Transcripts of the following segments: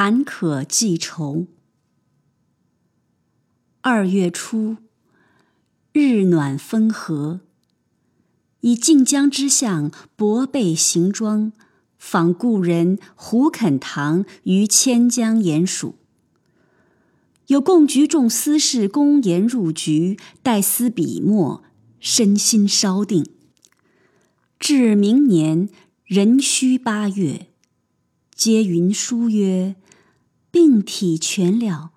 坎坷记愁。二月初，日暖风和，以晋江之相薄被行装，访故人胡肯堂于千江岩署。有共局众司事公言入局，待思笔墨，身心稍定。至明年壬戌八月，皆云书曰：“病体全了。”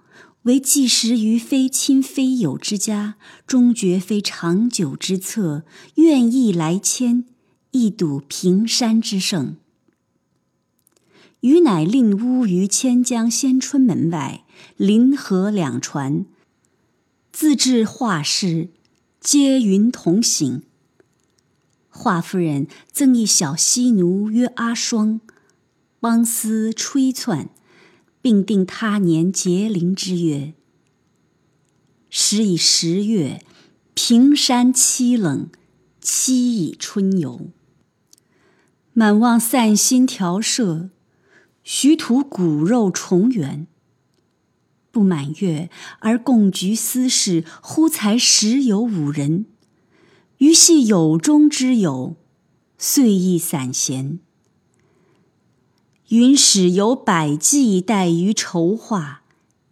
唯寄食于非亲非友之家，终觉非长久之策，愿意来迁，一睹平山之胜。余乃令屋于千江仙春门外，临河两船，自制画室，皆云同行。华夫人赠一小西奴曰阿双，邦丝吹窜。并定他年结陵之月。时以十月，平山凄冷，期以春游。满望散心调摄，徐图骨肉重圆。不满月，而共局私事忽才十有五人，余系友中之友，遂亦散闲。云使有百计待于筹划，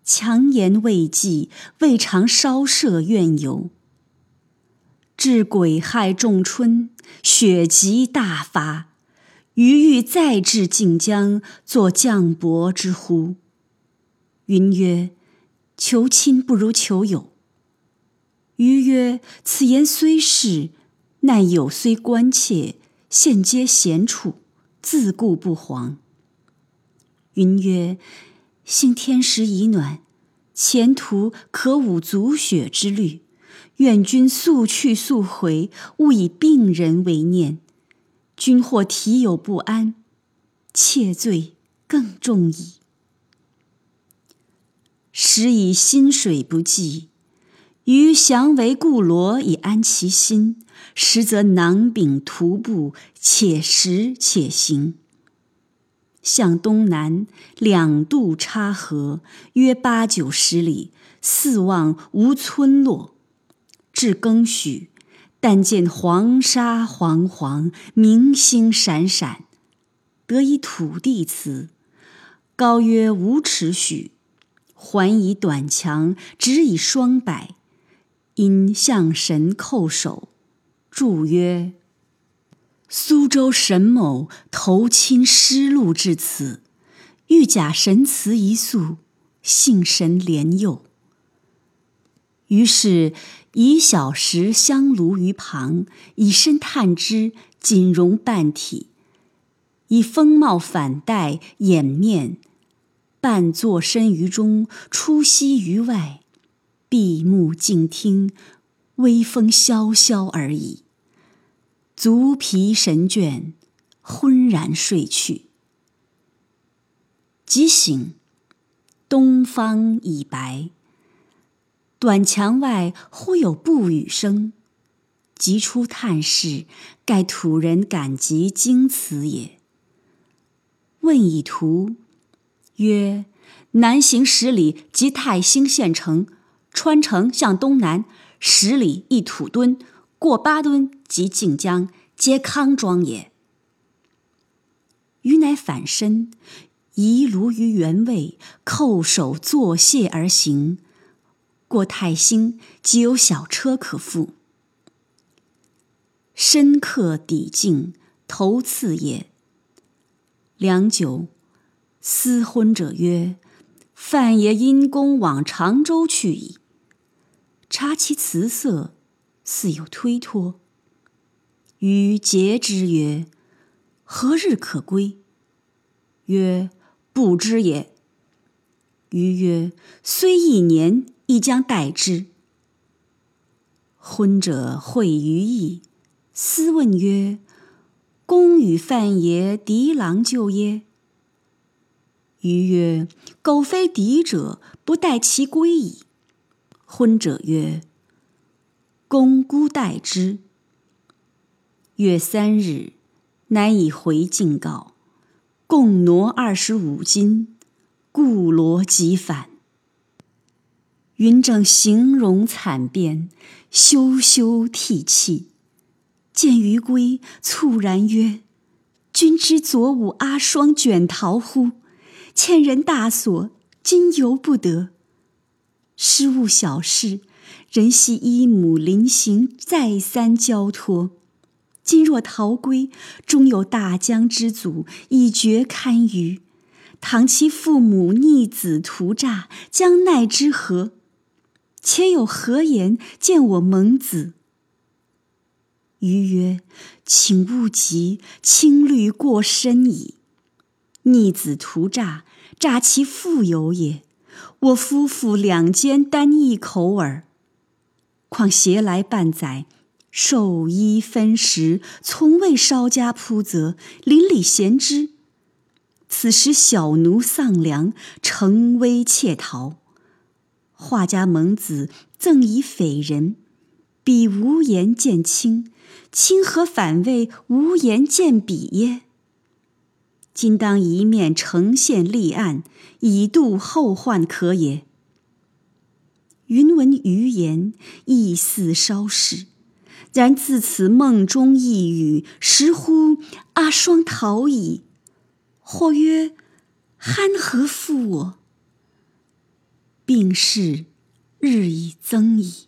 强言未济，未尝稍涉怨尤。至癸亥仲春，雪急大发，余欲再至晋江，作绛帛之乎？云曰：“求亲不如求友。”余曰：“此言虽是，奈友虽关切，现皆闲处，自顾不遑。”云曰：“幸天时已暖，前途可无足雪之虑。愿君速去速回，勿以病人为念。君或体有不安，妾罪更重矣。时以薪水不济，余降为故罗以安其心。实则囊丙徒步，且食且行。”向东南两渡插河，约八九十里，四望无村落。至更许，但见黄沙黄黄，明星闪闪。得以土地祠，高约五尺许，环以短墙，直以双柏，因向神叩首，祝曰。苏州沈某投亲失路至此，欲假神祠一宿，幸神怜佑。于是以小石香炉于旁，以身探之，仅容半体，以风帽反戴掩面，半坐身于中，出息于外，闭目静听，微风萧萧而已。足疲神倦，昏然睡去。即醒，东方已白。短墙外忽有不语声，即出探视，盖土人赶集经此也。问以图，曰：南行十里，即泰兴县城；穿城向东南十里，一土墩。过八墩即晋江，皆康庄也。余乃反身，移炉于原位，叩首作谢而行。过泰兴，即有小车可赴。深刻抵境，头次也。良久，思婚者曰：“范爷因公往常州去矣。”察其辞色。似有推脱。余诘之曰：“何日可归？”曰：“不知也。”余曰：“虽一年，亦将待之。”昏者会于意，思问曰：“公与范爷敌郎就耶？”余曰：“苟非敌者，不待其归矣。”昏者曰：公孤待之。月三日，乃以回敬告，共挪二十五斤，故罗即返。云正形容惨变，羞羞涕泣。见余归，猝然曰：“君知左舞阿双卷桃乎？欠人大所，今犹不得。失误小事，人系一母临行，再三交托。今若逃归，终有大江之阻，以绝堪虞。倘其父母逆子图诈，将奈之何？且有何言见我蒙子？”余曰：“请勿急，轻虑过深矣。逆子图诈，诈其父有也。我夫妇两间单一口耳。况携来半载，授衣分食，从未稍加铺责，邻里咸之。此时小奴丧粮，乘危窃逃。画家蒙子赠以匪人，彼无言见亲。”亲何反谓无言见彼耶？今当一面呈现立案，以度后患可也。云闻余言，亦似稍释。然自此梦中一语，实乎阿双逃矣。或曰：憨何负我？病逝日益增矣。